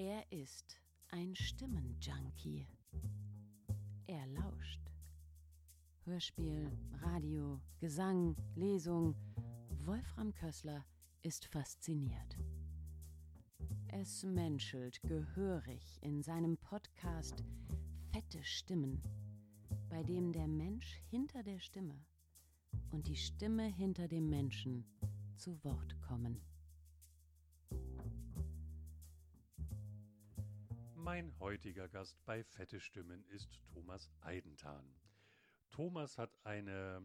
Er ist ein Stimmenjunkie. Er lauscht. Hörspiel, Radio, Gesang, Lesung. Wolfram Kössler ist fasziniert. Es menschelt gehörig in seinem Podcast Fette Stimmen, bei dem der Mensch hinter der Stimme und die Stimme hinter dem Menschen zu Wort kommen. Mein heutiger Gast bei Fette Stimmen ist Thomas Eidentan. Thomas hat eine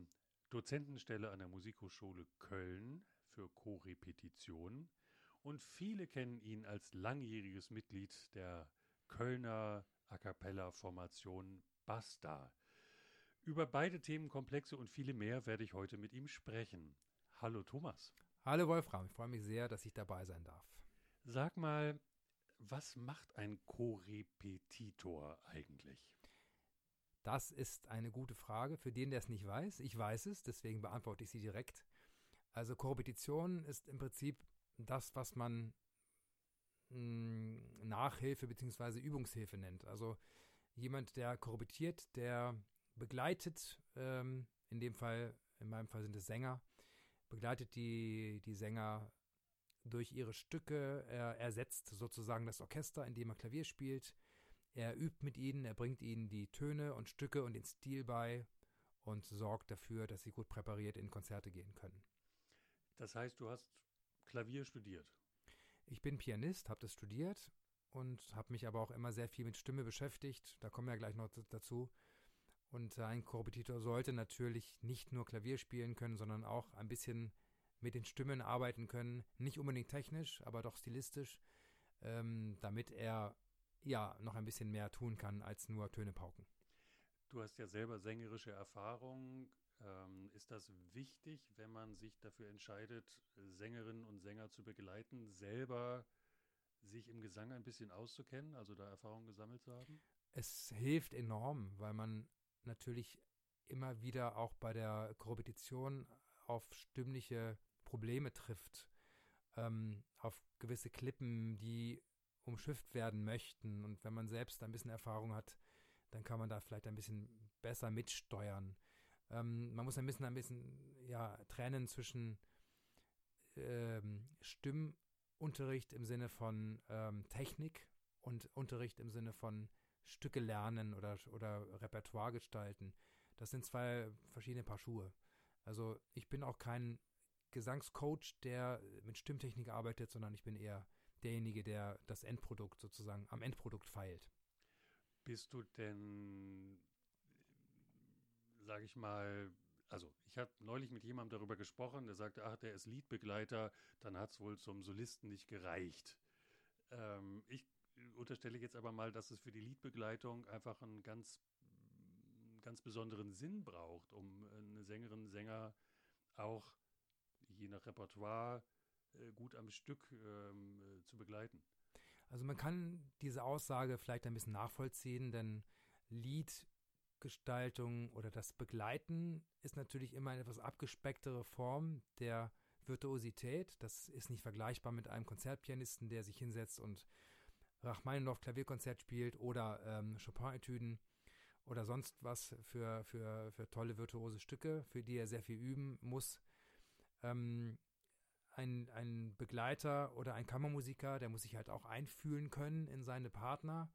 Dozentenstelle an der Musikhochschule Köln für Korrepetition und viele kennen ihn als langjähriges Mitglied der Kölner A cappella Formation Basta. Über beide Themenkomplexe und viele mehr werde ich heute mit ihm sprechen. Hallo Thomas. Hallo Wolfram, ich freue mich sehr, dass ich dabei sein darf. Sag mal, was macht ein Korrepetitor eigentlich? Das ist eine gute Frage für den, der es nicht weiß. Ich weiß es, deswegen beantworte ich sie direkt. Also Korrepetition ist im Prinzip das, was man hm, Nachhilfe bzw. Übungshilfe nennt. Also jemand, der korrepetiert, der begleitet, ähm, in dem Fall, in meinem Fall sind es Sänger, begleitet die, die Sänger durch ihre Stücke. Er ersetzt sozusagen das Orchester, indem er Klavier spielt. Er übt mit ihnen, er bringt ihnen die Töne und Stücke und den Stil bei und sorgt dafür, dass sie gut präpariert in Konzerte gehen können. Das heißt, du hast Klavier studiert? Ich bin Pianist, habe das studiert und habe mich aber auch immer sehr viel mit Stimme beschäftigt. Da kommen wir ja gleich noch dazu. Und ein Korrepetitor sollte natürlich nicht nur Klavier spielen können, sondern auch ein bisschen mit den Stimmen arbeiten können. Nicht unbedingt technisch, aber doch stilistisch, ähm, damit er ja noch ein bisschen mehr tun kann als nur Töne pauken. Du hast ja selber sängerische Erfahrung. Ähm, ist das wichtig, wenn man sich dafür entscheidet, Sängerinnen und Sänger zu begleiten, selber sich im Gesang ein bisschen auszukennen, also da Erfahrung gesammelt zu haben? Es hilft enorm, weil man natürlich immer wieder auch bei der Korrepetition auf stimmliche Probleme trifft, ähm, auf gewisse Klippen, die umschifft werden möchten. Und wenn man selbst ein bisschen Erfahrung hat, dann kann man da vielleicht ein bisschen besser mitsteuern. Ähm, man muss ein bisschen, ein bisschen, ja, trennen zwischen ähm, Stimmunterricht im Sinne von ähm, Technik und Unterricht im Sinne von Stücke lernen oder, oder Repertoire gestalten. Das sind zwei verschiedene Paar Schuhe. Also ich bin auch kein Gesangscoach, der mit Stimmtechnik arbeitet, sondern ich bin eher derjenige, der das Endprodukt sozusagen am Endprodukt feilt. Bist du denn, sage ich mal, also ich habe neulich mit jemandem darüber gesprochen, der sagte, ach, der ist Liedbegleiter, dann hat es wohl zum Solisten nicht gereicht. Ähm, ich unterstelle jetzt aber mal, dass es für die Liedbegleitung einfach einen ganz, ganz besonderen Sinn braucht, um eine Sängerin, Sänger auch je nach Repertoire äh, gut am Stück ähm, äh, zu begleiten. Also man kann diese Aussage vielleicht ein bisschen nachvollziehen, denn Liedgestaltung oder das Begleiten ist natürlich immer eine etwas abgespecktere Form der Virtuosität. Das ist nicht vergleichbar mit einem Konzertpianisten, der sich hinsetzt und Rachmaninoff Klavierkonzert spielt oder ähm, Chopin-Etüden oder sonst was für, für, für tolle virtuose Stücke, für die er sehr viel üben muss. Ähm, ein, ein Begleiter oder ein Kammermusiker, der muss sich halt auch einfühlen können in seine Partner.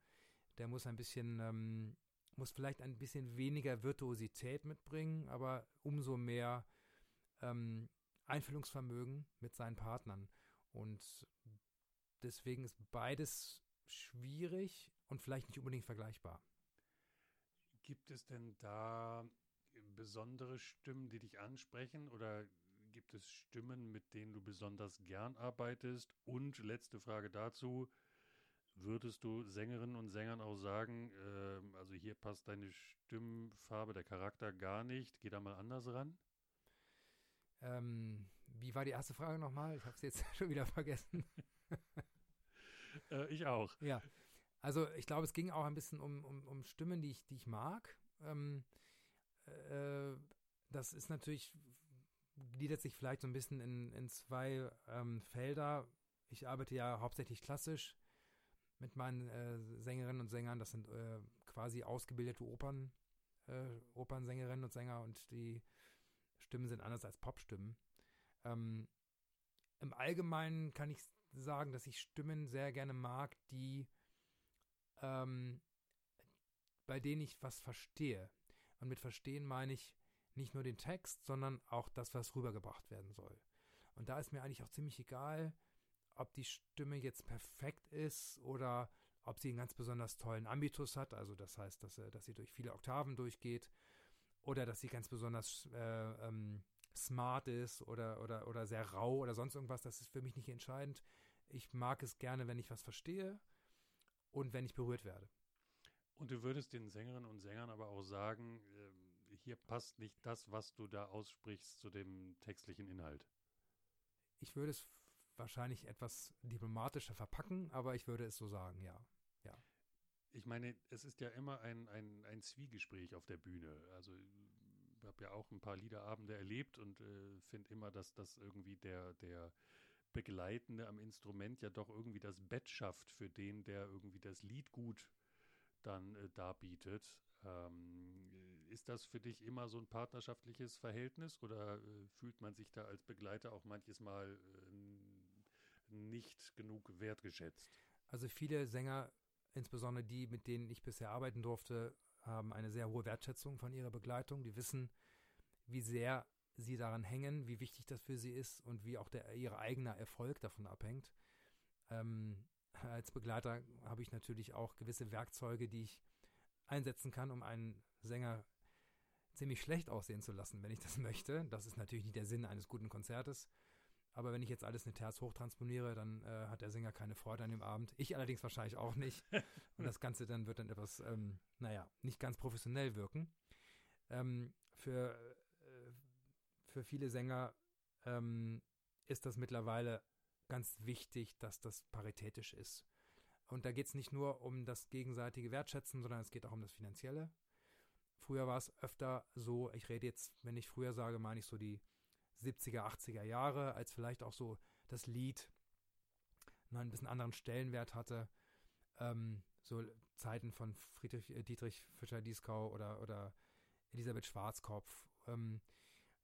Der muss ein bisschen, ähm, muss vielleicht ein bisschen weniger Virtuosität mitbringen, aber umso mehr ähm, Einfühlungsvermögen mit seinen Partnern. Und deswegen ist beides schwierig und vielleicht nicht unbedingt vergleichbar. Gibt es denn da besondere Stimmen, die dich ansprechen oder gibt es Stimmen, mit denen du besonders gern arbeitest? Und letzte Frage dazu, würdest du Sängerinnen und Sängern auch sagen, äh, also hier passt deine Stimmfarbe, der Charakter gar nicht, geh da mal anders ran? Ähm, wie war die erste Frage nochmal? Ich habe es jetzt schon wieder vergessen. Äh, ich auch. Ja. Also ich glaube, es ging auch ein bisschen um, um, um Stimmen, die ich, die ich mag. Ähm, äh, das ist natürlich, gliedert sich vielleicht so ein bisschen in, in zwei ähm, Felder. Ich arbeite ja hauptsächlich klassisch. mit meinen äh, Sängerinnen und Sängern. Das sind äh, quasi ausgebildete Opern, äh, Opernsängerinnen und Sänger und die Stimmen sind anders als Popstimmen. Ähm, Im Allgemeinen kann ich sagen, dass ich Stimmen sehr gerne mag, die ähm, bei denen ich was verstehe. Und mit verstehen meine ich nicht nur den Text, sondern auch das, was rübergebracht werden soll. Und da ist mir eigentlich auch ziemlich egal, ob die Stimme jetzt perfekt ist oder ob sie einen ganz besonders tollen Ambitus hat, also das heißt, dass, dass sie durch viele Oktaven durchgeht oder dass sie ganz besonders äh, ähm, smart ist oder, oder, oder sehr rau oder sonst irgendwas, das ist für mich nicht entscheidend. Ich mag es gerne, wenn ich was verstehe und wenn ich berührt werde. Und du würdest den Sängerinnen und Sängern aber auch sagen, äh, hier passt nicht das, was du da aussprichst, zu dem textlichen Inhalt. Ich würde es wahrscheinlich etwas diplomatischer verpacken, aber ich würde es so sagen, ja. ja. Ich meine, es ist ja immer ein, ein, ein Zwiegespräch auf der Bühne. Also ich habe ja auch ein paar Liederabende erlebt und äh, finde immer, dass das irgendwie der, der Begleitende am Instrument ja doch irgendwie das Bett schafft für den, der irgendwie das Lied gut dann äh, darbietet. Ähm, ist das für dich immer so ein partnerschaftliches Verhältnis oder äh, fühlt man sich da als Begleiter auch manches Mal äh, nicht genug wertgeschätzt? Also viele Sänger, insbesondere die, mit denen ich bisher arbeiten durfte, haben eine sehr hohe Wertschätzung von ihrer Begleitung. Die wissen, wie sehr sie daran hängen, wie wichtig das für sie ist und wie auch der, ihr eigener Erfolg davon abhängt. Ähm, als Begleiter habe ich natürlich auch gewisse Werkzeuge, die ich einsetzen kann, um einen Sänger ziemlich schlecht aussehen zu lassen, wenn ich das möchte. Das ist natürlich nicht der Sinn eines guten Konzertes. Aber wenn ich jetzt alles eine Terz hochtransponiere, dann äh, hat der Sänger keine Freude an dem Abend. Ich allerdings wahrscheinlich auch nicht. Und das Ganze dann wird dann etwas, ähm, naja, nicht ganz professionell wirken. Ähm, für, äh, für viele Sänger ähm, ist das mittlerweile ganz wichtig, dass das paritätisch ist. Und da geht es nicht nur um das gegenseitige Wertschätzen, sondern es geht auch um das Finanzielle. Früher war es öfter so, ich rede jetzt, wenn ich früher sage, meine ich so die 70er, 80er Jahre, als vielleicht auch so das Lied ein bisschen anderen Stellenwert hatte. Ähm, so Zeiten von Friedrich, äh, Dietrich Fischer-Dieskau oder, oder Elisabeth Schwarzkopf. Ähm,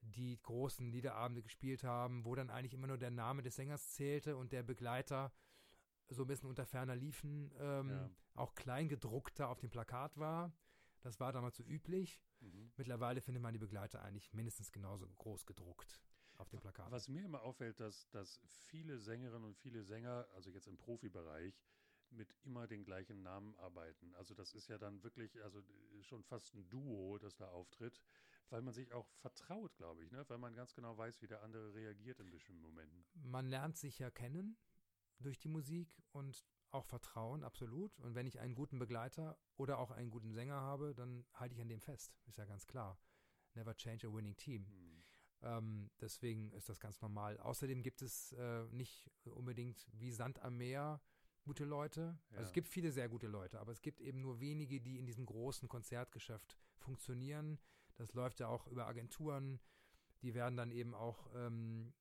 die großen Liederabende gespielt haben, wo dann eigentlich immer nur der Name des Sängers zählte und der Begleiter so ein bisschen unter ferner liefen, ähm, ja. auch kleingedruckter auf dem Plakat war. Das war damals so üblich. Mhm. Mittlerweile findet man die Begleiter eigentlich mindestens genauso groß gedruckt auf dem Plakat. Was mir immer auffällt, dass, dass viele Sängerinnen und viele Sänger, also jetzt im Profibereich, mit immer den gleichen Namen arbeiten. Also das ist ja dann wirklich, also schon fast ein Duo, das da auftritt weil man sich auch vertraut, glaube ich, ne? weil man ganz genau weiß, wie der andere reagiert in bestimmten Momenten. Man lernt sich ja kennen durch die Musik und auch Vertrauen, absolut. Und wenn ich einen guten Begleiter oder auch einen guten Sänger habe, dann halte ich an dem fest. Ist ja ganz klar. Never change a winning team. Hm. Ähm, deswegen ist das ganz normal. Außerdem gibt es äh, nicht unbedingt wie Sand am Meer gute Leute. Ja. Also es gibt viele sehr gute Leute, aber es gibt eben nur wenige, die in diesem großen Konzertgeschäft funktionieren, das läuft ja auch über Agenturen. Die werden dann eben auch ähm,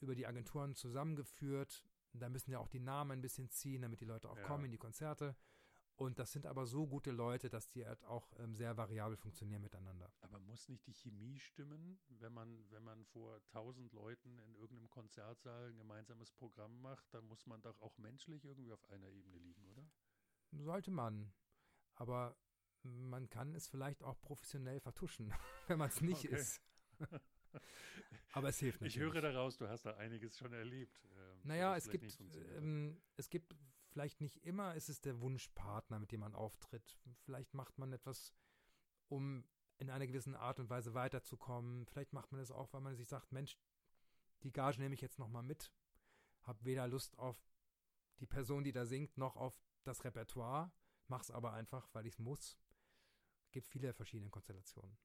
über die Agenturen zusammengeführt. Da müssen ja auch die Namen ein bisschen ziehen, damit die Leute auch ja. kommen in die Konzerte. Und das sind aber so gute Leute, dass die halt auch ähm, sehr variabel funktionieren miteinander. Aber muss nicht die Chemie stimmen, wenn man, wenn man vor tausend Leuten in irgendeinem Konzertsaal ein gemeinsames Programm macht, dann muss man doch auch menschlich irgendwie auf einer Ebene liegen, oder? Sollte man. Aber man kann es vielleicht auch professionell vertuschen, wenn man es nicht okay. ist. Aber es hilft natürlich. Ich höre daraus, du hast da einiges schon erlebt. Ähm, naja, es gibt, ähm, es gibt vielleicht nicht immer, ist es der Wunschpartner, mit dem man auftritt. Vielleicht macht man etwas, um in einer gewissen Art und Weise weiterzukommen. Vielleicht macht man es auch, weil man sich sagt, Mensch, die Gage nehme ich jetzt nochmal mit. Hab weder Lust auf die Person, die da singt, noch auf das Repertoire. Mach's aber einfach, weil ich es muss gibt viele verschiedene Konstellationen.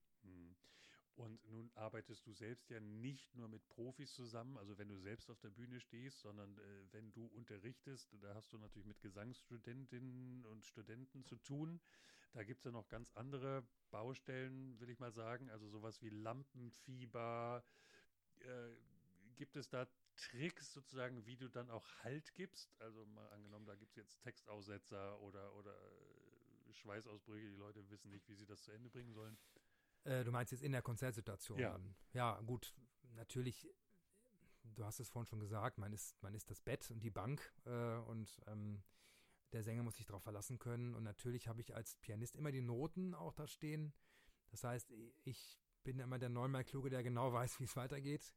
Und nun arbeitest du selbst ja nicht nur mit Profis zusammen, also wenn du selbst auf der Bühne stehst, sondern äh, wenn du unterrichtest, da hast du natürlich mit Gesangsstudentinnen und Studenten zu tun. Da gibt es ja noch ganz andere Baustellen, will ich mal sagen, also sowas wie Lampenfieber. Äh, gibt es da Tricks sozusagen, wie du dann auch Halt gibst? Also mal angenommen, da gibt es jetzt Textaussetzer oder, oder äh, Schweißausbrüche, die Leute wissen nicht, wie sie das zu Ende bringen sollen. Äh, du meinst jetzt in der Konzertsituation Ja. Ja, gut, natürlich, du hast es vorhin schon gesagt, man ist, man ist das Bett und die Bank äh, und ähm, der Sänger muss sich darauf verlassen können. Und natürlich habe ich als Pianist immer die Noten auch da stehen. Das heißt, ich bin immer der neunmal Kluge, der genau weiß, wie es weitergeht.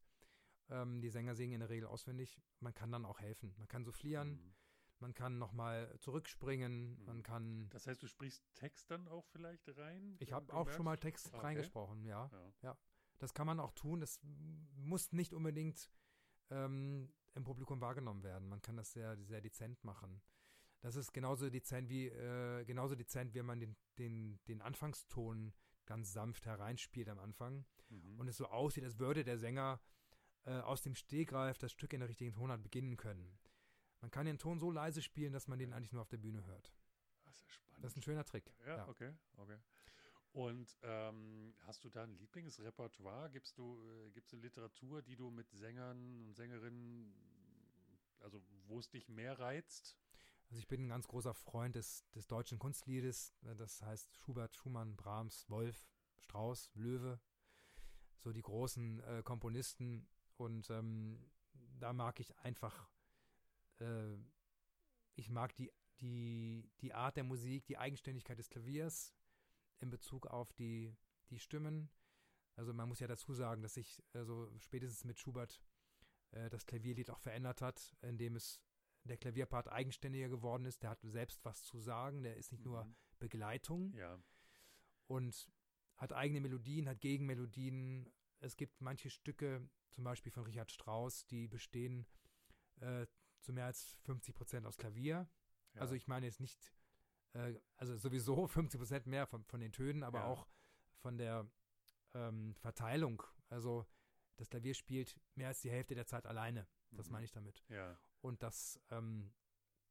Ähm, die Sänger singen in der Regel auswendig. Man kann dann auch helfen. Man kann soufflieren, Mhm. Man kann nochmal zurückspringen, Mhm. man kann. Das heißt, du sprichst Text dann auch vielleicht rein? Ich wenn habe auch schon mal merkst? Text okay. reingesprochen, ja. Ja. Das kann man auch tun. Das muss nicht unbedingt ähm, im Publikum wahrgenommen werden. Man kann das sehr, sehr dezent machen. Das ist genauso dezent wie äh, genauso dezent, wie man den, den, den Anfangston ganz sanft hereinspielt am Anfang Mhm. und es so aussieht, als würde der Sänger äh, aus dem Stegreif das Stück in der richtigen Tonart beginnen können. Man kann den Ton so leise spielen, dass man den eigentlich nur auf der Bühne hört. Das ist ja spannend. Das ist ein schöner Trick. Ja, ja. okay, okay. Und ähm, hast du da ein Lieblingsrepertoire? Gibst du, äh, gibt's eine Literatur, die du mit Sängern und Sängerinnen, also wo es dich mehr reizt? Also ich bin ein ganz großer Freund des, des deutschen Kunstliedes. Das heißt Schubert, Schumann, Brahms, Wolf, Strauss, Löwe. So die großen äh, Komponisten. Und ähm, da mag ich einfach, äh, ich mag die, die, die Art der Musik, die Eigenständigkeit des Klaviers in Bezug auf die, die Stimmen. Also man muss ja dazu sagen, dass sich also spätestens mit Schubert äh, das Klavierlied auch verändert hat, indem es der Klavierpart eigenständiger geworden ist. Der hat selbst was zu sagen. Der ist nicht nur Mhm. Begleitung Ja, und hat eigene Melodien, hat Gegenmelodien. Es gibt manche Stücke, zum Beispiel von Richard Strauss, die bestehen äh, zu mehr als 50 Prozent aus Klavier. ja. Also ich meine jetzt nicht, äh, also sowieso 50 Prozent mehr von, von den Tönen, aber Ja. auch von der ähm, Verteilung. Also das Klavier spielt mehr als die Hälfte der Zeit alleine. Das Mhm. meine ich damit. Ja. Und das, ähm,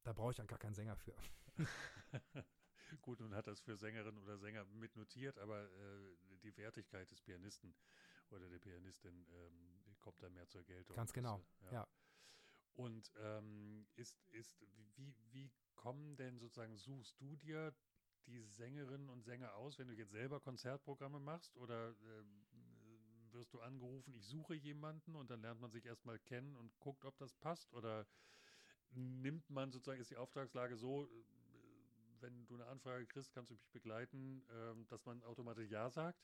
da brauche ich ja gar keinen Sänger für. Gut, nun hat das für Sängerinnen oder Sänger mitnotiert, aber äh, die Wertigkeit des Pianisten oder der Pianistin ähm, kommt da mehr zur Geltung. Ganz Das, genau, äh, ja. Und ähm, ist, ist, wie, wie kommen denn sozusagen, suchst du dir die Sängerinnen und Sänger aus, wenn du jetzt selber Konzertprogramme machst oder ähm, wirst du angerufen, ich suche jemanden und dann lernt man sich erstmal kennen und guckt, ob das passt oder nimmt man sozusagen, ist die Auftragslage so, äh, wenn du eine Anfrage kriegst, kannst du mich begleiten, ähm, dass man automatisch Ja sagt?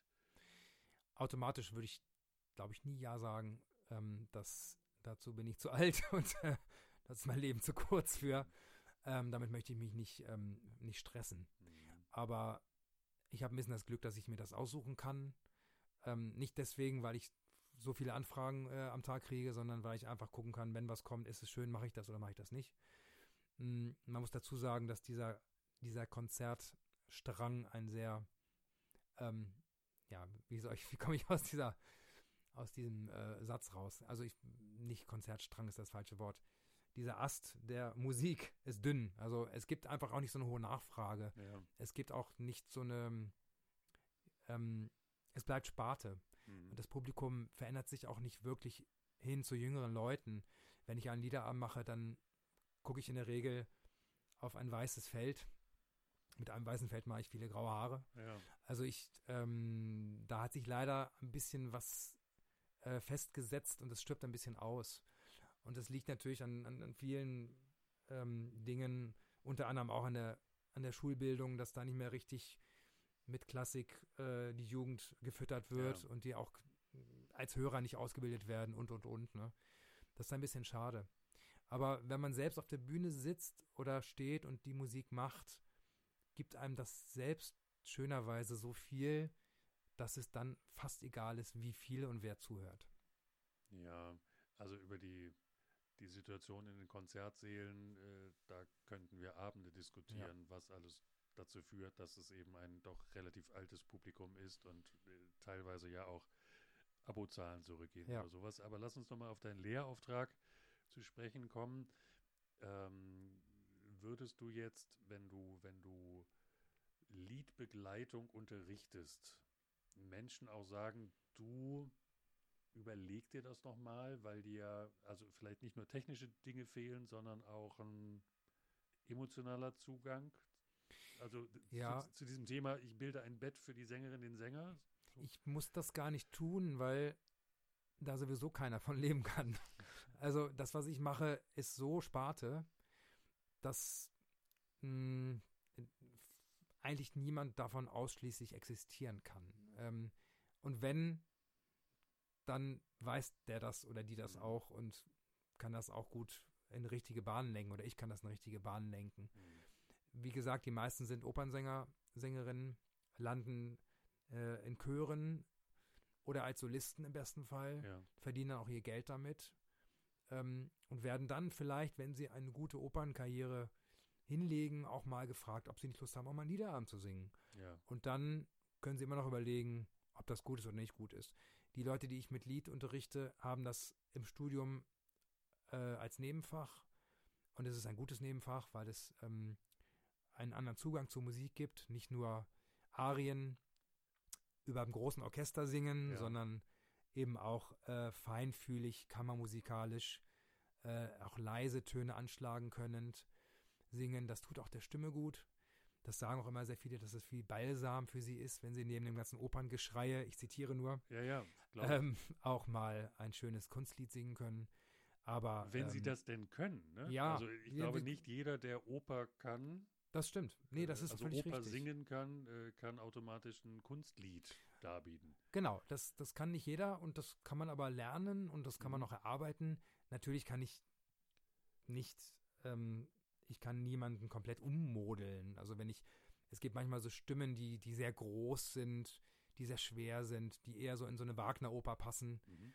Automatisch würde ich, glaube ich, nie Ja sagen. Ähm, das, dazu bin ich zu alt und äh, das ist mein Leben zu kurz für. Ähm, damit möchte ich mich nicht, ähm, nicht stressen. Aber ich habe ein bisschen das Glück, dass ich mir das aussuchen kann. Ähm, nicht deswegen, weil ich so viele Anfragen äh, am Tag kriege, sondern weil ich einfach gucken kann, wenn was kommt, ist es schön, mache ich das oder mache ich das nicht. Mm, man muss dazu sagen, dass dieser, dieser Konzertstrang ein sehr, ähm, ja, wie soll ich, wie komme ich aus dieser, aus diesem äh, Satz raus? Also ich, nicht Konzertstrang ist das falsche Wort. Dieser Ast der Musik ist dünn. Also es gibt einfach auch nicht so eine hohe Nachfrage Ja. es gibt auch nicht so eine, ähm, es bleibt Sparte. Mhm. Und das Publikum verändert sich auch nicht wirklich hin zu jüngeren Leuten. Wenn ich einen Liederabend mache, dann gucke ich in der Regel auf ein weißes Feld. Mit einem weißen Feld mache ich viele graue Haare. ja. Also ich, ähm, da hat sich leider ein bisschen was äh, festgesetzt und es stirbt ein bisschen aus. Und das liegt natürlich an, an, an vielen ähm, Dingen, unter anderem auch an der, an der Schulbildung, dass da nicht mehr richtig mit Klassik äh, die Jugend gefüttert wird Ja. und die auch als Hörer nicht ausgebildet werden und und und. Ne? Das ist ein bisschen schade. Aber wenn man selbst auf der Bühne sitzt oder steht und die Musik macht, gibt einem das selbst schönerweise so viel, dass es dann fast egal ist, wie viel und wer zuhört. Ja, also über die, die Situation in den Konzertsälen, äh, da könnten wir Abende diskutieren, was alles dazu führt, dass es eben ein doch relativ altes Publikum ist und äh, teilweise ja auch Abozahlen zurückgehen Ja. oder sowas. Aber lass uns nochmal auf deinen Lehrauftrag zu sprechen kommen. Ähm, würdest du jetzt, wenn du, wenn du Liedbegleitung unterrichtest, Menschen auch sagen, du überleg dir das nochmal, weil dir also vielleicht nicht nur technische Dinge fehlen, sondern auch ein emotionaler Zugang. Also ja. zu, zu, diesem Thema, ich bilde ein Bett für die Sängerin, den Sänger. So. Ich muss das gar nicht tun, weil da sowieso keiner von leben kann. Also das, was ich mache, ist so Sparte, dass mh, hm, eigentlich niemand davon ausschließlich existieren kann. Ähm, und wenn, dann weiß der das oder die das mhm. auch und kann das auch gut in richtige Bahnen lenken oder ich kann das in richtige Bahnen lenken. Mhm. Wie gesagt, die meisten sind Opernsänger, Sängerinnen, landen äh, in Chören oder als Solisten im besten Fall, ja. verdienen auch ihr Geld damit ähm, und werden dann vielleicht, wenn sie eine gute Opernkarriere hinlegen, auch mal gefragt, ob sie nicht Lust haben, auch mal einen Liederabend zu singen. Ja. Und dann können sie immer noch überlegen, ob das gut ist oder nicht gut ist. Die Leute, die ich mit Lied unterrichte, haben das im Studium äh, als Nebenfach. Und es ist ein gutes Nebenfach, weil es ähm, einen anderen Zugang zur Musik gibt. Nicht nur Arien über einem großen Orchester singen, ja. sondern eben auch äh, feinfühlig, kammermusikalisch, äh, auch leise Töne anschlagen können singen. Das tut auch der Stimme gut. Das sagen auch immer sehr viele, dass es viel Balsam für sie ist, wenn sie neben dem ganzen Operngeschreie, ich zitiere nur, ja, ja, ähm, auch mal ein schönes Kunstlied singen können. Aber wenn ähm, sie das denn können, ne? Ja, also ich ja, glaube nicht jeder, der Oper kann. Das stimmt. Nee, das äh, ist also völlig Oper richtig. singen kann, äh, kann automatisch ein Kunstlied darbieten. Genau, das, das kann nicht jeder und das kann man aber lernen und das kann man Mhm. auch erarbeiten. Natürlich kann ich nicht ähm, ich kann niemanden komplett ummodeln. Also wenn ich, es gibt manchmal so Stimmen, die, die sehr groß sind, die sehr schwer sind, die eher so in so eine Wagner-Oper passen. Mhm.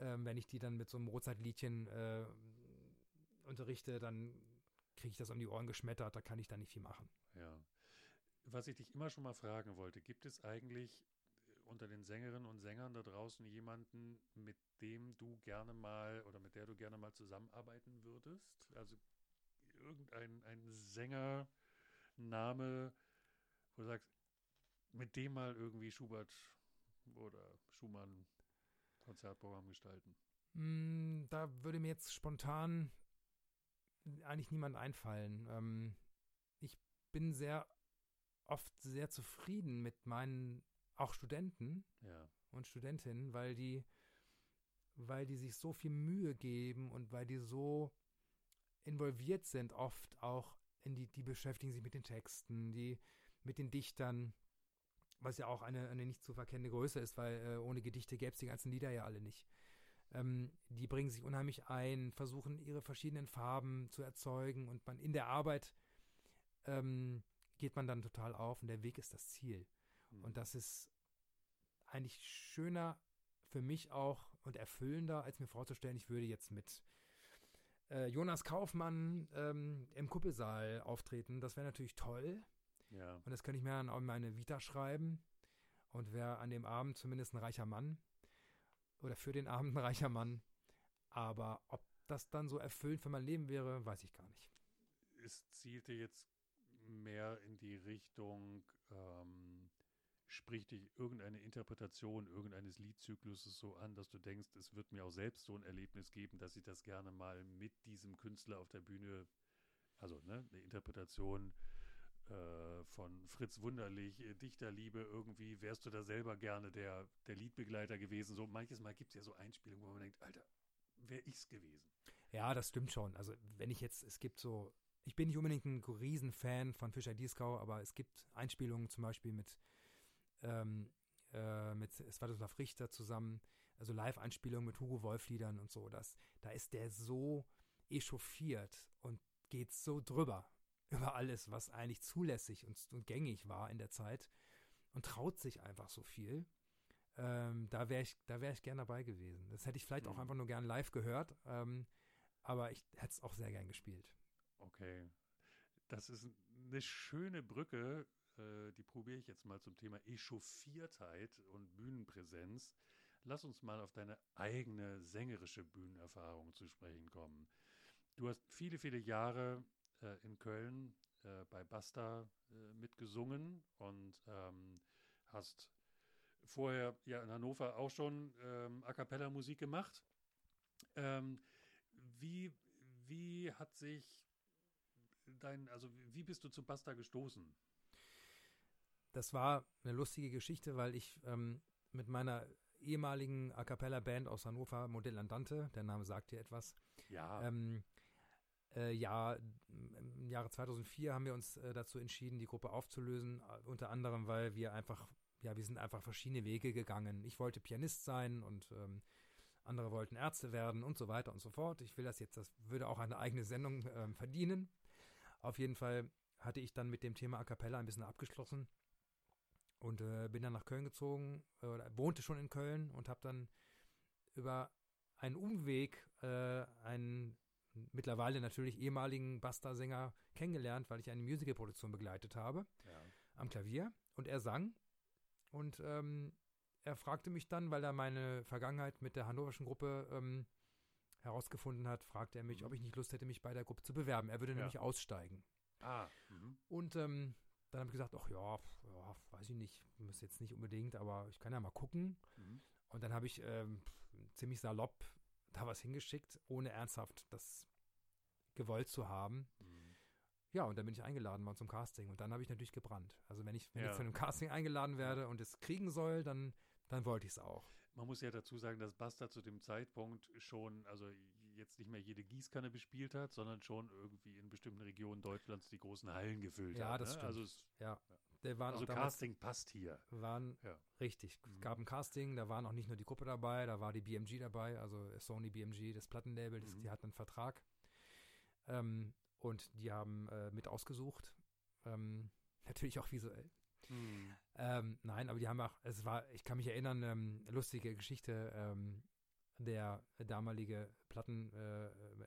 Ähm, wenn ich die dann mit so einem Mozart-Liedchen äh, unterrichte, dann kriege ich das um die Ohren geschmettert, da kann ich da nicht viel machen. Ja. Was ich dich immer schon mal fragen wollte, gibt es eigentlich unter den Sängerinnen und Sängern da draußen jemanden, mit dem du gerne mal oder mit der du gerne mal zusammenarbeiten würdest? Also irgendein ein Sängername, wo du sagst, mit dem mal irgendwie Schubert oder Schumann Konzertprogramm gestalten? Mm, Da würde mir jetzt spontan eigentlich niemand einfallen. Ähm, ich bin sehr oft sehr zufrieden mit meinen auch Studenten Ja. und Studentinnen, weil die, weil die sich so viel Mühe geben und weil die so involviert sind, oft auch in die, die beschäftigen sich mit den Texten, die mit den Dichtern, was ja auch eine, eine nicht zu verkennende Größe ist, weil äh, ohne Gedichte gäbe es die ganzen Lieder ja alle nicht. Ähm, die bringen sich unheimlich ein, versuchen ihre verschiedenen Farben zu erzeugen und man in der Arbeit ähm, geht man dann total auf und der Weg ist das Ziel. Mhm. Und das ist eigentlich schöner für mich auch und erfüllender, als mir vorzustellen, ich würde jetzt mit äh, Jonas Kaufmann ähm, im Kuppelsaal auftreten. Das wäre natürlich toll. Ja. Und das könnte ich mir dann auch in meine Vita schreiben und wäre an dem Abend zumindest ein reicher Mann. Oder für den Abend ein reicher Mann. Aber ob das dann so erfüllend für mein Leben wäre, weiß ich gar nicht. Es zielte jetzt mehr in die Richtung, ähm, spricht dich irgendeine Interpretation irgendeines Liedzykluses so an, dass du denkst, es wird mir auch selbst so ein Erlebnis geben, dass ich das gerne mal mit diesem Künstler auf der Bühne, also ne, eine Interpretation äh, von Fritz Wunderlich, äh, Dichterliebe, irgendwie wärst du da selber gerne der, der Liedbegleiter gewesen. So manches Mal gibt es ja so Einspielungen, wo man denkt, Alter, wäre ich's gewesen. Ja, das stimmt schon. Also wenn ich jetzt, es gibt so, ich bin nicht unbedingt ein Riesenfan von Fischer Dieskau, aber es gibt Einspielungen zum Beispiel mit, ähm, äh, mit Svatoslav Richter zusammen, also Live-Einspielungen mit Hugo Wolf-Liedern und so. Das, da ist der so echauffiert und geht so drüber über alles, was eigentlich zulässig und, und gängig war in der Zeit und traut sich einfach so viel. Ähm, da wäre ich, da wäre ich gern dabei gewesen. Das hätte ich vielleicht auch Mhm. einfach nur gern live gehört, ähm, aber ich hätte es auch sehr gern gespielt. Okay. Das ist eine schöne Brücke, äh, die probiere ich jetzt mal zum Thema Echauffiertheit und Bühnenpräsenz. Lass uns mal auf deine eigene sängerische Bühnenerfahrung zu sprechen kommen. Du hast viele, viele Jahre äh, in Köln äh, bei Basta äh, mitgesungen und ähm, hast vorher ja in Hannover auch schon ähm, A cappella Musik gemacht. Ähm, wie, wie hat sich dein, also wie bist du zu Basta gestoßen? Das war eine lustige Geschichte, weil ich ähm, mit meiner ehemaligen A cappella Band aus Hannover, Modell Andante, der Name sagt dir etwas. Ja. Ähm, äh, ja, im Jahre 2004 haben wir uns äh, dazu entschieden, die Gruppe aufzulösen, äh, unter anderem, weil wir einfach, ja, wir sind einfach verschiedene Wege gegangen. Ich wollte Pianist sein und ähm, andere wollten Ärzte werden und so weiter und so fort. Ich will das jetzt, das würde auch eine eigene Sendung ähm, verdienen. Auf jeden Fall hatte ich dann mit dem Thema A Cappella ein bisschen abgeschlossen und äh, bin dann nach Köln gezogen, äh, wohnte schon in Köln und habe dann über einen Umweg äh, einen mittlerweile natürlich ehemaligen Basta-Sänger kennengelernt, weil ich eine Musicalproduktion begleitet habe ja. am Klavier und er sang und ähm, er fragte mich dann, weil er meine Vergangenheit mit der hannoverschen Gruppe ähm, herausgefunden hat, fragte er mich, Mhm. ob ich nicht Lust hätte, mich bei der Gruppe zu bewerben. Er würde Ja. nämlich aussteigen. Ah, mhm. Und ähm, dann habe ich gesagt, ach ja, ja, weiß ich nicht, muss jetzt nicht unbedingt, aber ich kann ja mal gucken. Mhm. Und dann habe ich ähm, ziemlich salopp da was hingeschickt, ohne ernsthaft das gewollt zu haben. Mhm. Ja, und dann bin ich eingeladen worden zum Casting. Und dann habe ich natürlich gebrannt. Also wenn ich, wenn Ja. ich zu einem Casting eingeladen werde und es kriegen soll, dann, dann wollte ich es auch. Man muss ja dazu sagen, dass Basta zu dem Zeitpunkt schon, also jetzt nicht mehr jede Gießkanne bespielt hat, sondern schon irgendwie in bestimmten Regionen Deutschlands die großen Hallen gefüllt Ja, hat. das ne? stimmt. Also, es, Ja, der waren also Casting passt hier. waren Ja. richtig. Mhm. Es gab ein Casting, da waren auch nicht nur die Gruppe dabei, da war die BMG dabei, also Sony BMG, das Plattenlabel, das, Mhm. die hatten einen Vertrag. Ähm, und die haben äh, mit ausgesucht. Ähm, natürlich auch visuell. Mhm. Ähm, nein, aber die haben auch, es war, ich kann mich erinnern, ähm, lustige Geschichte, ähm, der damalige Plattenchef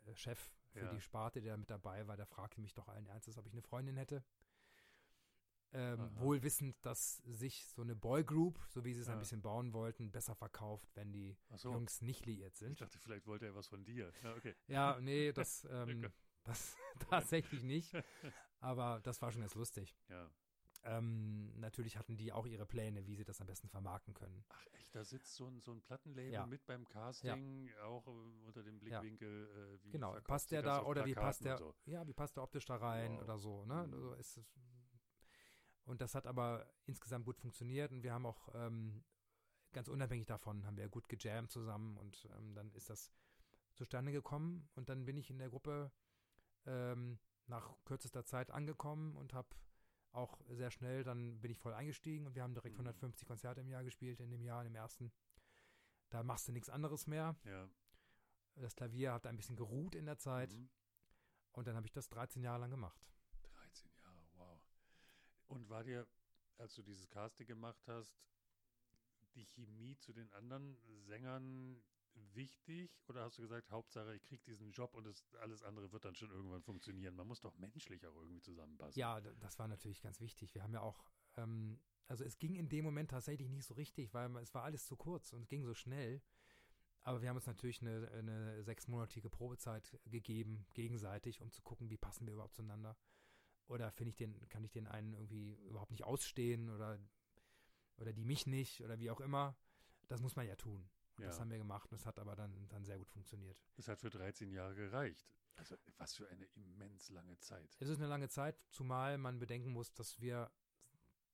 äh, Chef für Ja. die Sparte, der mit dabei war, der fragte mich doch allen Ernstes, ob ich eine Freundin hätte. Ähm, wohl wissend, dass sich so eine Boygroup, so wie sie es Ja. ein bisschen bauen wollten, besser verkauft, wenn die so. Jungs nicht liiert Ich sind. dachte, vielleicht wollte er was von dir. Ja, okay. Ja, nee, das, ähm, das tatsächlich nicht. Aber das war schon ganz lustig. Ja. Ähm, natürlich hatten die auch ihre Pläne, wie sie das am besten vermarkten können. Ach echt, da sitzt so ein, so ein Plattenlabel Ja. mit beim Casting, auch äh, unter dem Ja. Blickwinkel, äh, wie Genau, passt der da oder wie passt der, so. ja, wie passt der optisch da rein Wow. oder so, ne? Mhm. Also ist und das hat aber insgesamt gut funktioniert und wir haben auch ähm, ganz unabhängig davon haben wir gut gejammt zusammen und ähm, dann ist das zustande gekommen und dann bin ich in der Gruppe ähm, nach kürzester Zeit angekommen und habe auch sehr schnell, dann bin ich voll eingestiegen und wir haben direkt Mhm. 150 Konzerte im Jahr gespielt in dem Jahr, in dem ersten. Da machst du nichts anderes mehr. Ja. Das Klavier hat ein bisschen geruht in der Zeit. Mhm. Und dann habe ich das 13 Jahre lang gemacht. 13 Jahre, wow. Und war dir, als du dieses Casting gemacht hast, die Chemie zu den anderen Sängern wichtig? Oder hast du gesagt, Hauptsache, ich kriege diesen Job und das, alles andere wird dann schon irgendwann funktionieren? Man muss doch menschlich auch irgendwie zusammenpassen. Ja, das war natürlich ganz wichtig. Wir haben ja auch, ähm, also es ging in dem Moment tatsächlich nicht so richtig, weil es war alles zu kurz und es ging so schnell. Aber wir haben uns natürlich eine, eine sechsmonatige Probezeit gegeben, gegenseitig, um zu gucken, wie passen wir überhaupt zueinander. Oder finde ich den, kann ich den einen irgendwie überhaupt nicht ausstehen oder, oder die mich nicht oder wie auch immer. Das muss man ja tun. Und das Ja. haben wir gemacht und es hat aber dann, dann sehr gut funktioniert. Das hat für 13 Jahre gereicht. Also, was für eine immens lange Zeit. Es ist eine lange Zeit, zumal man bedenken muss, dass wir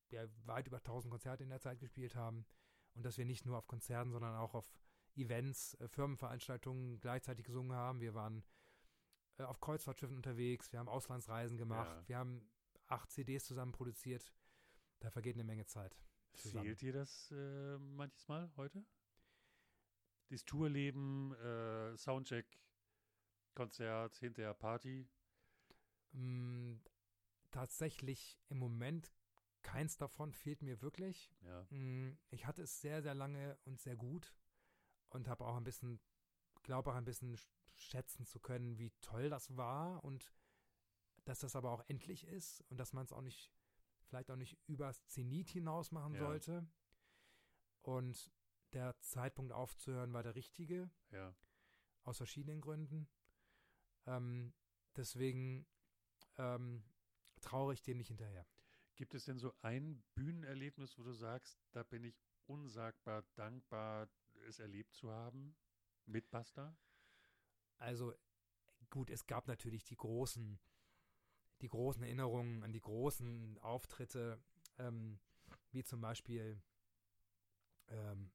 ja, weit über 1000 Konzerte in der Zeit gespielt haben und dass wir nicht nur auf Konzerten, sondern auch auf Events, äh, Firmenveranstaltungen gleichzeitig gesungen haben. Wir waren äh, auf Kreuzfahrtschiffen unterwegs, wir haben Auslandsreisen gemacht, Ja. wir haben acht CDs zusammen produziert. Da vergeht eine Menge Zeit. zusammen. Fehlt dir das äh, manches Mal heute? Das Tourleben, äh, Soundcheck, Konzert, hinterher Party? Mm, tatsächlich im Moment keins davon fehlt mir wirklich. Ja. Mm, Ich hatte es sehr, sehr lange und sehr gut und habe auch ein bisschen, glaube auch ein bisschen sch- schätzen zu können, wie toll das war und dass das aber auch endlich ist und dass man es auch nicht, vielleicht auch nicht übers Zenit hinaus machen Ja. sollte. Und der Zeitpunkt aufzuhören war der richtige, Ja. aus verschiedenen Gründen. Ähm, deswegen ähm, trauere ich dem nicht hinterher. Gibt es denn so ein Bühnenerlebnis, wo du sagst, da bin ich unsagbar dankbar, es erlebt zu haben mit Basta? Also gut, es gab natürlich die großen, die großen Erinnerungen an die großen Auftritte, ähm, wie zum Beispiel ähm,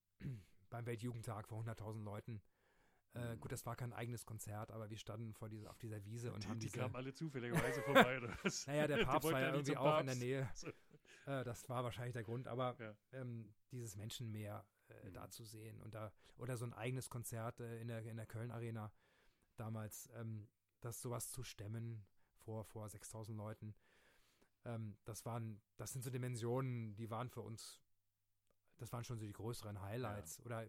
beim Weltjugendtag vor 100.000 Leuten. Äh, gut, das war kein eigenes Konzert, aber wir standen vor dieser, auf dieser Wiese und die, haben die diese. kamen alle zufälligerweise vorbei, oder was? Naja, der Die Papst war ja irgendwie auch in der Papst. Nähe. So. Äh, das war wahrscheinlich der Grund, aber Ja. ähm, dieses Menschenmeer äh, Mhm. da zu sehen und da oder so ein eigenes Konzert äh, in der in der Köln Arena damals, ähm, das sowas zu stemmen vor vor 6000 Leuten, ähm, das waren das sind so Dimensionen, die waren für uns, das waren schon so die größeren Highlights oder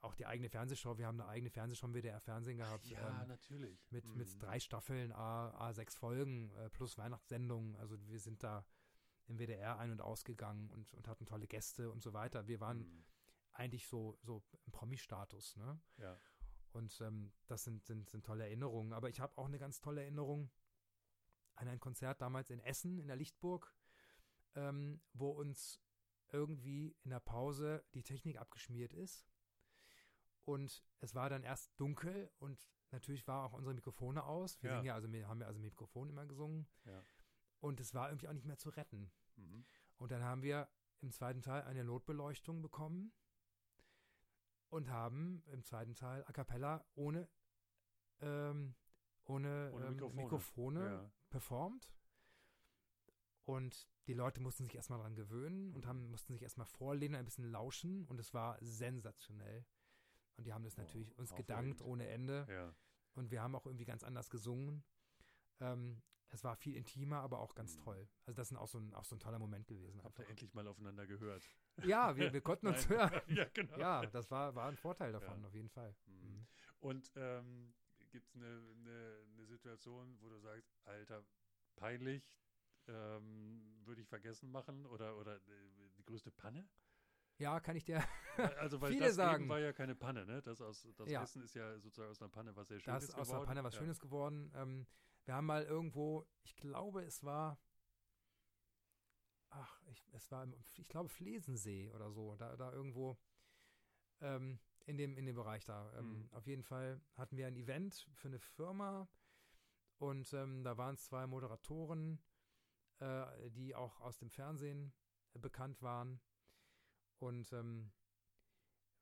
auch die eigene Fernsehshow. Wir haben eine eigene Fernsehshow im WDR Fernsehen gehabt. Ja, ähm, natürlich. mit, Mhm. mit drei Staffeln, A, A sechs Folgen äh, plus Weihnachtssendungen. Also wir sind da im WDR ein- und ausgegangen und, und hatten tolle Gäste und so weiter. Wir waren Mhm. eigentlich so, so im Promi-Status, ne? Ja. Und ähm, das sind, sind, sind tolle Erinnerungen. Aber ich habe auch eine ganz tolle Erinnerung an ein Konzert damals in Essen, in der Lichtburg, ähm, wo uns irgendwie in der Pause die Technik abgeschmiert ist. Und es war dann erst dunkel und natürlich war auch unsere Mikrofone aus. Wir Ja. ja, also haben ja also mit Mikrofon immer gesungen. Ja. Und es war irgendwie auch nicht mehr zu retten. Mhm. Und dann haben wir im zweiten Teil eine Notbeleuchtung bekommen und haben im zweiten Teil a cappella ohne, ähm, ohne, Ohne ähm, Mikrofone. Mikrofone, Ja. performt. Und die Leute mussten sich erstmal dran gewöhnen und Mhm. haben, mussten sich erstmal vorlehnen, ein bisschen lauschen und es war sensationell. Und die haben das Oh, natürlich uns aufregend. gedankt ohne Ende. Ja. Und wir haben auch irgendwie ganz anders gesungen. Ähm, es war viel intimer, aber auch ganz Mhm. toll. Also das ist auch so ein, auch so ein toller Moment gewesen. Habt ihr endlich mal aufeinander gehört? Ja, wir, wir konnten uns Nein. hören. ja, genau. Ja, das war, war ein Vorteil davon, Ja. auf jeden Fall. Mhm. Mhm. Und ähm, gibt es eine, eine, eine Situation, wo du sagst, Alter, peinlich, ähm, würde ich vergessen machen oder, oder äh, die größte Panne? Ja, kann ich dir. Also, weil Viele das sagen- war ja keine Panne, ne? Das, aus, das Ja. Essen ist ja sozusagen aus einer Panne was sehr Schönes Da ist geworden. aus der Panne was ja. Schönes geworden. Ähm, wir haben mal irgendwo, ich glaube, es war. Ach, ich, es war, im, ich glaube, Flesensee oder so. Da, da irgendwo ähm, in, dem, in dem Bereich da. Ähm, Mhm. Auf jeden Fall hatten wir ein Event für eine Firma und ähm, da waren es zwei Moderatoren, äh, die auch aus dem Fernsehen äh, bekannt waren. Und ähm,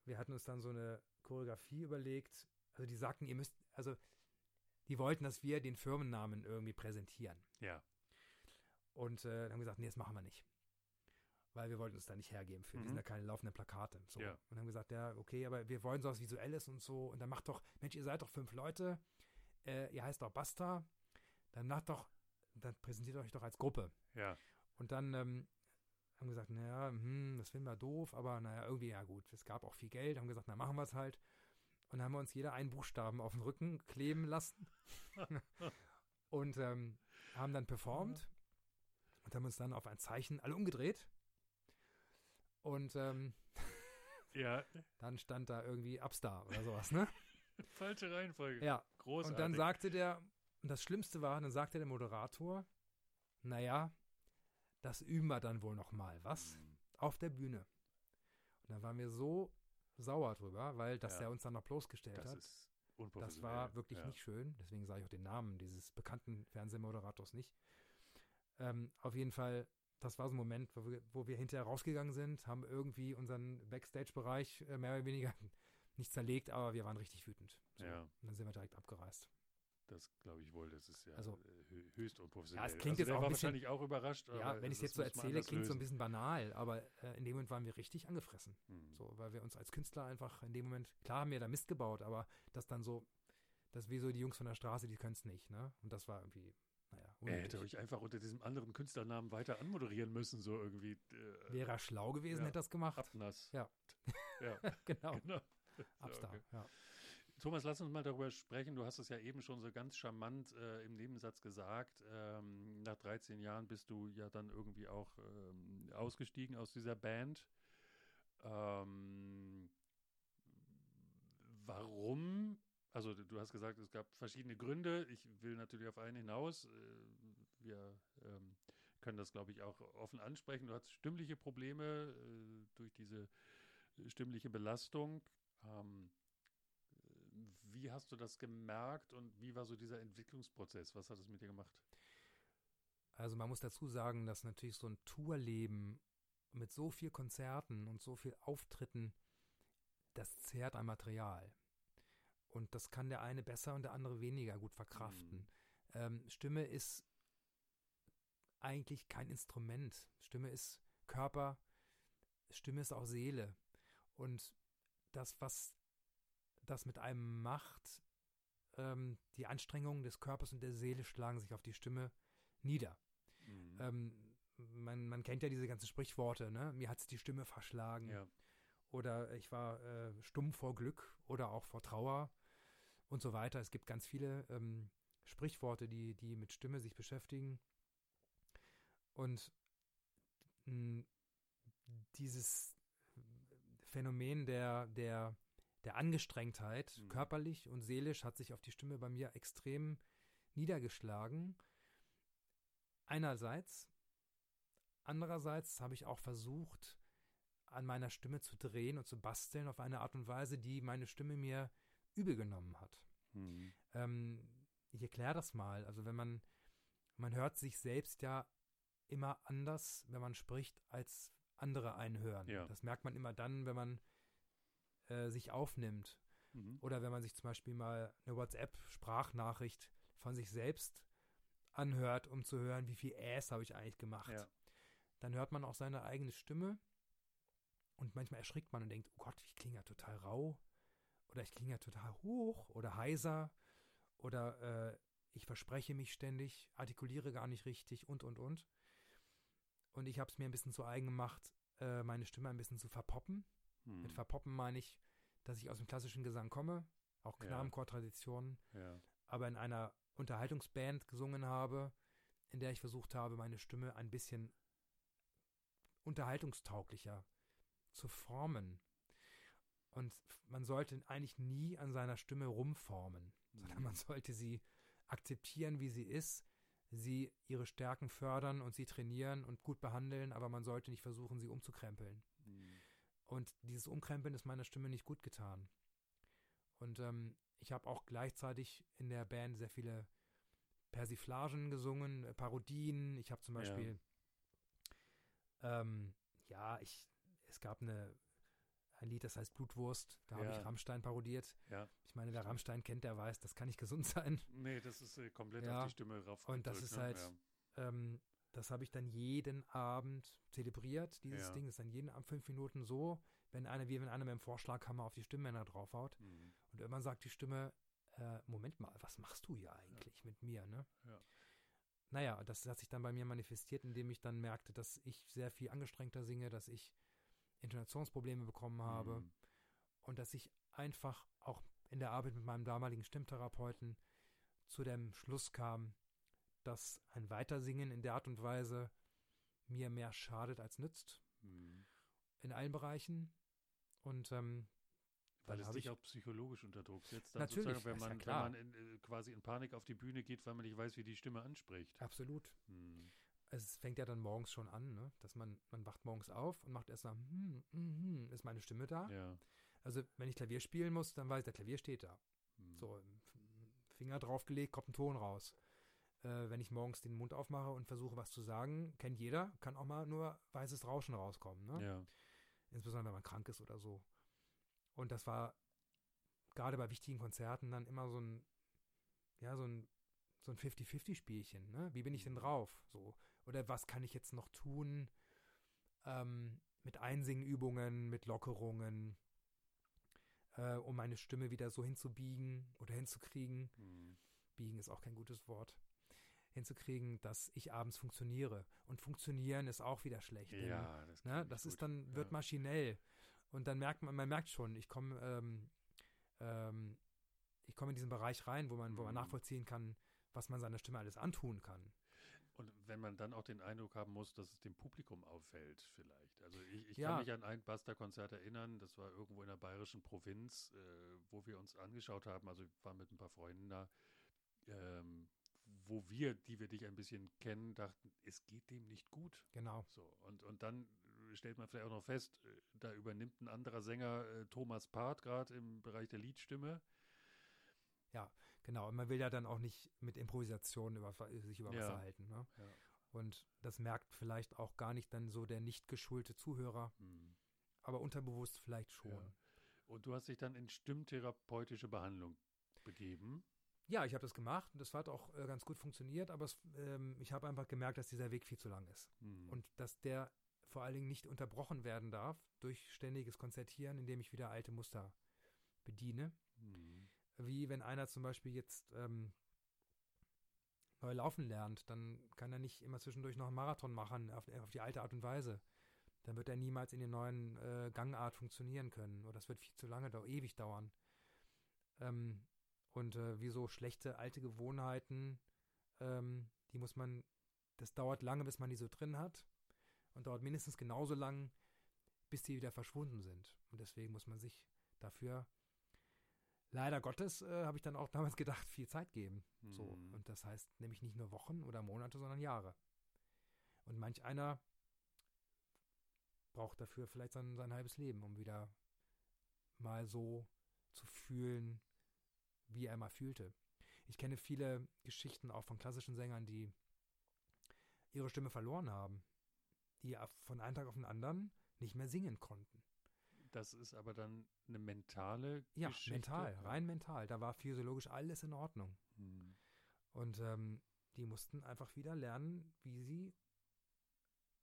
wir hatten uns dann so eine Choreografie überlegt. Also die sagten, ihr müsst, also die wollten, dass wir den Firmennamen irgendwie präsentieren. Ja. Und äh, dann haben wir gesagt, nee, das machen wir nicht. Weil wir wollten uns da nicht hergeben für. Mhm. sind ja keine laufenden Plakate. So. Ja. Und haben gesagt, ja, okay, aber wir wollen sowas Visuelles und so. Und dann macht doch, Mensch, ihr seid doch fünf Leute, äh, ihr heißt doch Basta, dann macht doch, dann präsentiert euch doch als Gruppe. Ja. Und dann ähm, haben wir gesagt, naja, hm, das finden wir doof, aber naja, irgendwie, ja gut, es gab auch viel Geld, haben gesagt, na machen wir es halt. Und dann haben wir uns jeder einen Buchstaben auf den Rücken kleben lassen und ähm, haben dann performt und haben uns dann auf ein Zeichen alle umgedreht. Und ähm, Ja. dann stand da irgendwie Upstar oder sowas, ne? Falsche Reihenfolge. Ja. Großartig. Und dann sagte der, und das Schlimmste war, dann sagte der Moderator, naja, das üben wir dann wohl noch mal, was? Mhm. Auf der Bühne. Und dann waren wir so sauer drüber, weil das Ja. er uns dann noch bloßgestellt Das hat. ist Das war wirklich ja. nicht schön. Deswegen sage ich auch den Namen dieses bekannten Fernsehmoderators nicht. Ähm, auf jeden Fall, das war so ein Moment, wo wir, wo wir hinterher rausgegangen sind, haben irgendwie unseren Backstage-Bereich äh, mehr oder weniger nicht zerlegt, aber wir waren richtig wütend. So. Ja. Und dann sind wir direkt abgereist. Das glaube ich wohl. Das ist ja Also- äh, hö- höchst unprofessionell. Ja, es klingt also jetzt auch war ein bisschen- wahrscheinlich auch überrascht. Ja, wenn ich es jetzt so erzähle, klingt so ein bisschen banal, aber äh, in dem Moment waren wir richtig angefressen. Hm. So, weil wir uns als Künstler einfach in dem Moment, klar haben wir da Mist gebaut, aber das dann so, das wie so die Jungs von der Straße, die können es nicht, ne? Und das war irgendwie, naja, Er hätte euch einfach unter diesem anderen Künstlernamen weiter anmoderieren müssen, so irgendwie. Äh, Wäre er schlau gewesen, Ja. hätte das gemacht. Abnass. Ja. ja, genau. genau. Upstar, okay. ja. Thomas, lass uns mal darüber sprechen. Du hast es ja eben schon so ganz charmant äh, im Nebensatz gesagt. Ähm, nach 13 Jahren bist du ja dann irgendwie auch ähm, ausgestiegen aus dieser Band. Ähm, warum? Also du hast gesagt, es gab verschiedene Gründe. Ich will natürlich auf einen hinaus. Äh, wir ähm, können das, glaube ich, auch offen ansprechen. Du hast stimmliche Probleme äh, durch diese stimmliche Belastung. Ähm, wie hast du das gemerkt und wie war so dieser Entwicklungsprozess? Was hat es mit dir gemacht? Also man muss dazu sagen, dass natürlich so ein Tourleben mit so viel Konzerten und so viel Auftritten, das zehrt ein Material. Und das kann der eine besser und der andere weniger gut verkraften. Mhm. Ähm, Stimme ist eigentlich kein Instrument. Stimme ist Körper, Stimme ist auch Seele. Und das, was das mit einem macht, ähm, die Anstrengungen des Körpers und der Seele schlagen sich auf die Stimme nieder. Mhm. Ähm, man, man kennt ja diese ganzen Sprichworte, ne? Mir hat die Stimme verschlagen. Ja. Oder ich war äh, stumm vor Glück oder auch vor Trauer und so weiter. Es gibt ganz viele ähm, Sprichworte, die, die mit Stimme sich beschäftigen. Und mh, dieses Phänomen der, der, der Angestrengtheit, mhm. körperlich und seelisch, hat sich auf die Stimme bei mir extrem niedergeschlagen. Einerseits. Andererseits habe ich auch versucht, an meiner Stimme zu drehen und zu basteln auf eine Art und Weise, die meine Stimme mir übel genommen hat. Mhm. Ähm, ich erkläre das mal. Also wenn man, man hört sich selbst ja immer anders, wenn man spricht, als andere einhören. Ja. Das merkt man immer dann, wenn man äh, sich aufnimmt. Mhm. Oder wenn man sich zum Beispiel mal eine WhatsApp-Sprachnachricht von sich selbst anhört, um zu hören, wie viel Äs habe ich eigentlich gemacht. Ja. Dann hört man auch seine eigene Stimme und manchmal erschrickt man und denkt, oh Gott, ich klinge ja total rau oder ich klinge ja total hoch oder heiser oder äh, ich verspreche mich ständig, artikuliere gar nicht richtig und, und, und. Und ich habe es mir ein bisschen zu eigen gemacht, äh, meine Stimme ein bisschen zu verpoppen. Hm. Mit verpoppen meine ich, dass ich aus dem klassischen Gesang komme, auch Knabenchor-Traditionen, ja. aber in einer Unterhaltungsband gesungen habe, in der ich versucht habe, meine Stimme ein bisschen unterhaltungstauglicher zu formen. Und man sollte eigentlich nie an seiner Stimme rumformen, mhm. sondern man sollte sie akzeptieren, wie sie ist, sie ihre Stärken fördern und sie trainieren und gut behandeln, aber man sollte nicht versuchen, sie umzukrempeln. Und dieses Umkrempeln ist meiner Stimme nicht gut getan. Und ähm, ich habe auch gleichzeitig in der Band sehr viele Persiflagen gesungen, äh, Parodien. Ich habe zum Beispiel, ja. Ähm, ja, ich, es gab eine, ein Lied, das heißt Blutwurst. Da ja. habe ich Rammstein parodiert. Ja. Ich meine, wer Rammstein kennt, der weiß, das kann nicht gesund sein. Nee, das ist äh, komplett ja. auf die Stimme rauf. Und das ist ne? halt, ähm, das habe ich dann jeden Abend zelebriert, dieses Ding. Das ist dann jeden Abend fünf Minuten so, wenn einer, wie wenn einer mit dem Vorschlaghammer auf die Stimmbänder draufhaut. Mhm. Und irgendwann sagt die Stimme, äh, Moment mal, was machst du hier eigentlich ja. mit mir, ne? Ja. Naja, das hat sich dann bei mir manifestiert, indem ich dann merkte, dass ich sehr viel angestrengter singe, dass ich Intonationsprobleme bekommen habe mhm. und dass ich einfach auch in der Arbeit mit meinem damaligen Stimmtherapeuten zu dem Schluss kam, dass ein Weitersingen in der Art und Weise mir mehr schadet als nützt. Mhm. In allen Bereichen. Und ähm, weil es dich auch psychologisch unter Druck setzt. Dann natürlich, wenn man, ja wenn man in, quasi in Panik auf die Bühne geht, weil man nicht weiß, wie die Stimme anspricht. Absolut. Hm. Es fängt ja dann morgens schon an, ne? dass man, man wacht morgens auf und macht erst mal, hm, hm, hm, ist meine Stimme da? Ja. Also wenn ich Klavier spielen muss, dann weiß ich, der Klavier steht da. Hm. So, Finger draufgelegt, kommt ein Ton raus. Äh, wenn ich morgens den Mund aufmache und versuche, was zu sagen, kennt jeder, kann auch mal nur weißes Rauschen rauskommen. Ne? Ja. Insbesondere, wenn man krank ist oder so. Und das war gerade bei wichtigen Konzerten dann immer so ein, ja, so ein, so ein 50-50-Spielchen, ne? Wie bin ich denn drauf? So. Oder was kann ich jetzt noch tun? Ähm, mit Einsingübungen, mit Lockerungen, äh, um meine Stimme wieder so hinzubiegen oder hinzukriegen. Mhm. Biegen ist auch kein gutes Wort. Hinzukriegen, dass ich abends funktioniere. Und funktionieren ist auch wieder schlecht. Ja, denn, das, ne? das ist dann, wird ja. maschinell. Und dann merkt man, man merkt schon, ich komme, ähm, ähm, ich komme in diesen Bereich rein, wo man, wo man mhm. nachvollziehen kann, was man seiner Stimme alles antun kann. Und wenn man dann auch den Eindruck haben muss, dass es dem Publikum auffällt, vielleicht. Also ich, ich ja. kann mich an ein Buster-Konzert erinnern, das war irgendwo in der bayerischen Provinz, äh, wo wir uns angeschaut haben, also ich war mit ein paar Freunden da, ähm, wo wir, die wir dich ein bisschen kennen, dachten, es geht dem nicht gut. Genau. So, und, und dann stellt man vielleicht auch noch fest, äh, da übernimmt ein anderer Sänger äh, Thomas Part gerade im Bereich der Liedstimme. Ja, genau. Und man will ja dann auch nicht mit Improvisation über, sich über Wasser Ja. halten. Ne? Ja. Und das merkt vielleicht auch gar nicht dann so der nicht geschulte Zuhörer, Hm. aber unterbewusst vielleicht schon. Ja. Und du hast dich dann in stimmtherapeutische Behandlung begeben. Ja, ich habe das gemacht und das hat auch äh, ganz gut funktioniert, aber es, ähm, ich habe einfach gemerkt, dass dieser Weg viel zu lang ist Hm. und dass der vor allen Dingen nicht unterbrochen werden darf durch ständiges Konzertieren, indem ich wieder alte Muster bediene. Hm. Wie wenn einer zum Beispiel jetzt ähm, neu laufen lernt, dann kann er nicht immer zwischendurch noch einen Marathon machen auf, auf die alte Art und Weise. Dann wird er niemals in der neuen äh, Gangart funktionieren können. Oder das wird viel zu lange, ewig dauern. Ähm, und äh, wie so schlechte alte Gewohnheiten, ähm, die muss man, das dauert lange, bis man die so drin hat. Und dauert mindestens genauso lang, bis die wieder verschwunden sind. Und deswegen muss man sich dafür leider Gottes, äh, habe ich dann auch damals gedacht, viel Zeit geben. So. Hm. Und das heißt nämlich nicht nur Wochen oder Monate, sondern Jahre. Und manch einer braucht dafür vielleicht sein, sein halbes Leben, um wieder mal so zu fühlen, wie er mal fühlte. Ich kenne viele Geschichten auch von klassischen Sängern, die ihre Stimme verloren haben, die von einem Tag auf den anderen nicht mehr singen konnten. Das ist aber dann eine mentale Ja, Geschichte. mental, Ja. rein mental. Da war physiologisch alles in Ordnung. Hm. Und ähm, die mussten einfach wieder lernen, wie sie,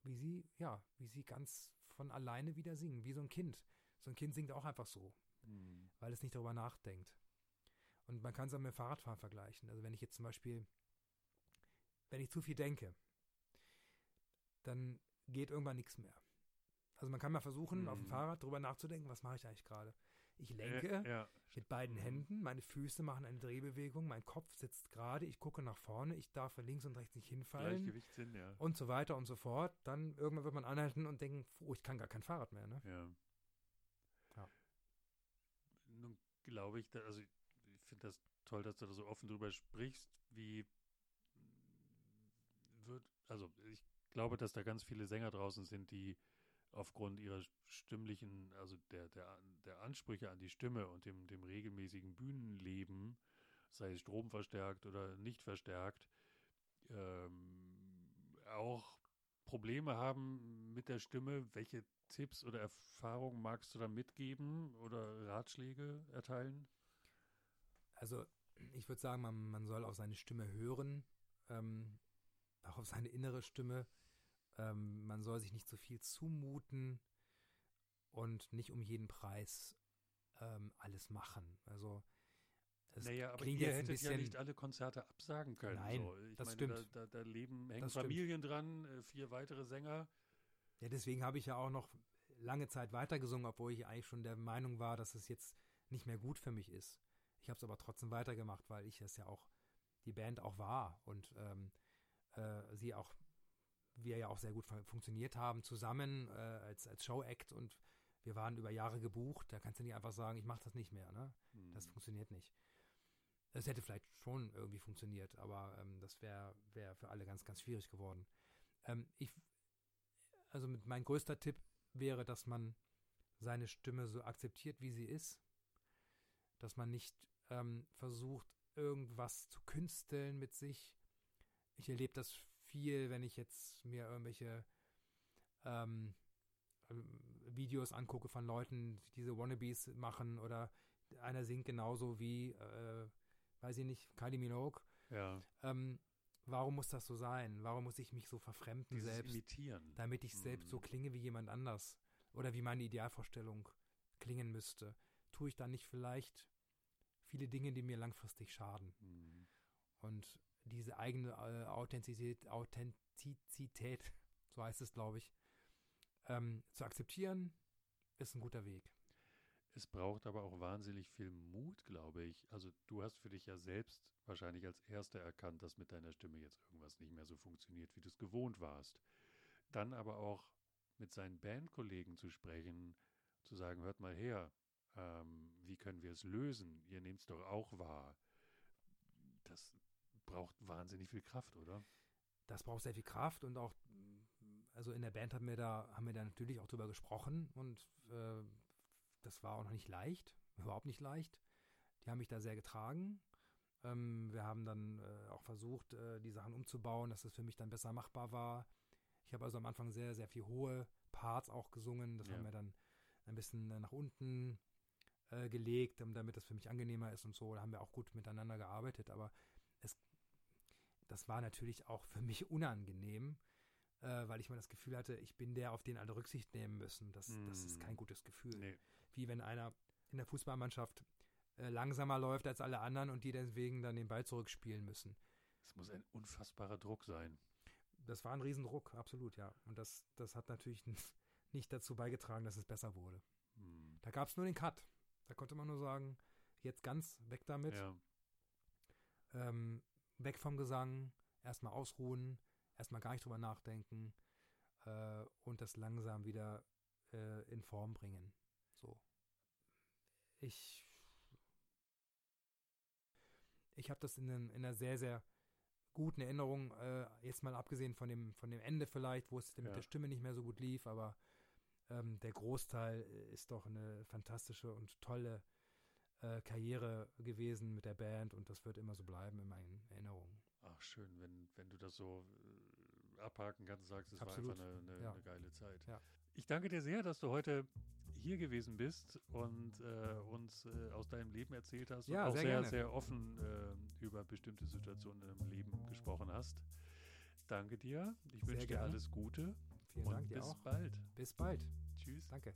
wie sie, ja, wie sie ganz von alleine wieder singen, wie so ein Kind. So ein Kind singt auch einfach so, Hm. weil es nicht darüber nachdenkt. Und man kann es auch mit Fahrradfahren vergleichen. Also wenn ich jetzt zum Beispiel, wenn ich zu viel denke, dann geht irgendwann nichts mehr. Also man kann mal versuchen, auf dem Mhm. Fahrrad drüber nachzudenken, was mache ich eigentlich gerade? Ich lenke, Äh, ja. mit beiden Mhm. Händen, meine Füße machen eine Drehbewegung, mein Kopf sitzt gerade, ich gucke nach vorne, ich darf links und rechts nicht hinfallen Gleichgewichtssinn, ja. und so weiter und so fort. Dann irgendwann wird man anhalten und denken, oh, ich kann gar kein Fahrrad mehr. Ne? Ja. Ja. Nun glaube ich, da, also finde das toll, dass du da so offen drüber sprichst, wie wird, also ich glaube, dass da ganz viele Sänger draußen sind, die aufgrund ihrer stimmlichen, also der, der, der Ansprüche an die Stimme und dem, dem regelmäßigen Bühnenleben, sei es stromverstärkt oder nicht verstärkt, ähm, auch Probleme haben mit der Stimme. Welche Tipps oder Erfahrungen magst du da mitgeben oder Ratschläge erteilen? Also ich würde sagen, man, man soll auf seine Stimme hören, ähm, auch auf seine innere Stimme. Ähm, man soll sich nicht zu viel zumuten und nicht um jeden Preis ähm, alles machen. Also es naja, aber ihr hättet bisschen, ja nicht alle Konzerte absagen können. Nein, so. ich das meine, stimmt. Da, da, da leben, hängen Das stimmt. Familien dran, äh, vier weitere Sänger. Ja, deswegen habe ich ja auch noch lange Zeit weitergesungen, obwohl ich eigentlich schon der Meinung war, dass es jetzt nicht mehr gut für mich ist. Ich habe es aber trotzdem weitergemacht, weil ich es ja auch, die Band auch war und ähm, äh, sie auch, wir ja auch sehr gut fun- funktioniert haben zusammen äh, als, als Show-Act und wir waren über Jahre gebucht. Da kannst du nicht einfach sagen, ich mache das nicht mehr. Ne? Hm. Das funktioniert nicht. Das hätte vielleicht schon irgendwie funktioniert, aber ähm, das wäre wär für alle ganz, ganz schwierig geworden. Ähm, ich, also mein größter Tipp wäre, dass man seine Stimme so akzeptiert, wie sie ist, dass man nicht ähm, versucht, irgendwas zu künsteln mit sich. Ich erlebe das viel, wenn ich jetzt mir irgendwelche ähm, ähm, Videos angucke von Leuten, die diese Wannabes machen oder einer singt genauso wie, äh, weiß ich nicht, Kylie Minogue. ja, Ähm, warum muss das so sein? Warum muss ich mich so verfremden dieses selbst, Imitieren. damit ich selbst so Mhm. klinge wie jemand anders? Oder wie meine Idealvorstellung klingen müsste? Tue ich dann nicht vielleicht viele Dinge, die mir langfristig schaden? Hm. Und diese eigene äh, Authentizität, Authentizität, so heißt es, glaube ich, ähm, zu akzeptieren, ist ein guter Weg. Es braucht aber auch wahnsinnig viel Mut, glaube ich. Also du hast für dich ja selbst wahrscheinlich als Erster erkannt, dass mit deiner Stimme jetzt irgendwas nicht mehr so funktioniert, wie du es gewohnt warst. Dann aber auch mit seinen Bandkollegen zu sprechen, zu sagen, hört mal her, ähm, wie können wir es lösen? Ihr nehmt es doch auch wahr. Das braucht wahnsinnig viel Kraft, oder? Das braucht sehr viel Kraft und auch, also in der Band haben wir da, haben wir da natürlich auch drüber gesprochen und äh, das war auch noch nicht leicht, überhaupt nicht leicht. Die haben mich da sehr getragen. Ähm, wir haben dann äh, auch versucht, äh, die Sachen umzubauen, dass es für mich dann besser machbar war. Ich habe also am Anfang sehr, sehr viel hohe Parts auch gesungen. Das Ja. haben wir dann ein bisschen äh, nach unten äh, gelegt, um, damit das für mich angenehmer ist und so. Da haben wir auch gut miteinander gearbeitet, aber es, das war natürlich auch für mich unangenehm, äh, weil ich mal das Gefühl hatte, ich bin der, auf den alle Rücksicht nehmen müssen. Das, das ist Mm. kein gutes Gefühl. Nee. Wie wenn einer in der Fußballmannschaft äh, langsamer läuft als alle anderen und die deswegen dann den Ball zurückspielen müssen. Es muss ein unfassbarer Druck sein. Das war ein Riesendruck, absolut, ja. Und das, das hat natürlich nicht dazu beigetragen, dass es besser wurde. Hm. Da gab es nur den Cut. Da konnte man nur sagen, jetzt ganz weg damit, Ja. ähm, weg vom Gesang, erstmal ausruhen, erstmal gar nicht drüber nachdenken äh, und das langsam wieder äh, in Form bringen. So. Ich ich habe das in, einem- in einer sehr, sehr guten Erinnerung, äh, jetzt mal abgesehen von dem, von dem Ende vielleicht, wo es mit Ja. der Stimme nicht mehr so gut lief, aber ähm, der Großteil äh, ist doch eine fantastische und tolle äh, Karriere gewesen mit der Band und das wird immer so bleiben in meinen Erinnerungen. Ach, schön, wenn, wenn du das so äh, abhaken kannst, sagst, es Absolut, war einfach eine, eine, ja. eine geile Zeit. Ja. Ich danke dir sehr, dass du heute hier gewesen bist und äh, uns äh, aus deinem Leben erzählt hast Ja, und auch sehr sehr, sehr offen äh, über bestimmte Situationen in deinem Leben gesprochen hast. Danke dir. Ich wünsche dir alles Gute Vielen und Dank dir bis auch. bald. Bis bald. Tschüss. Danke.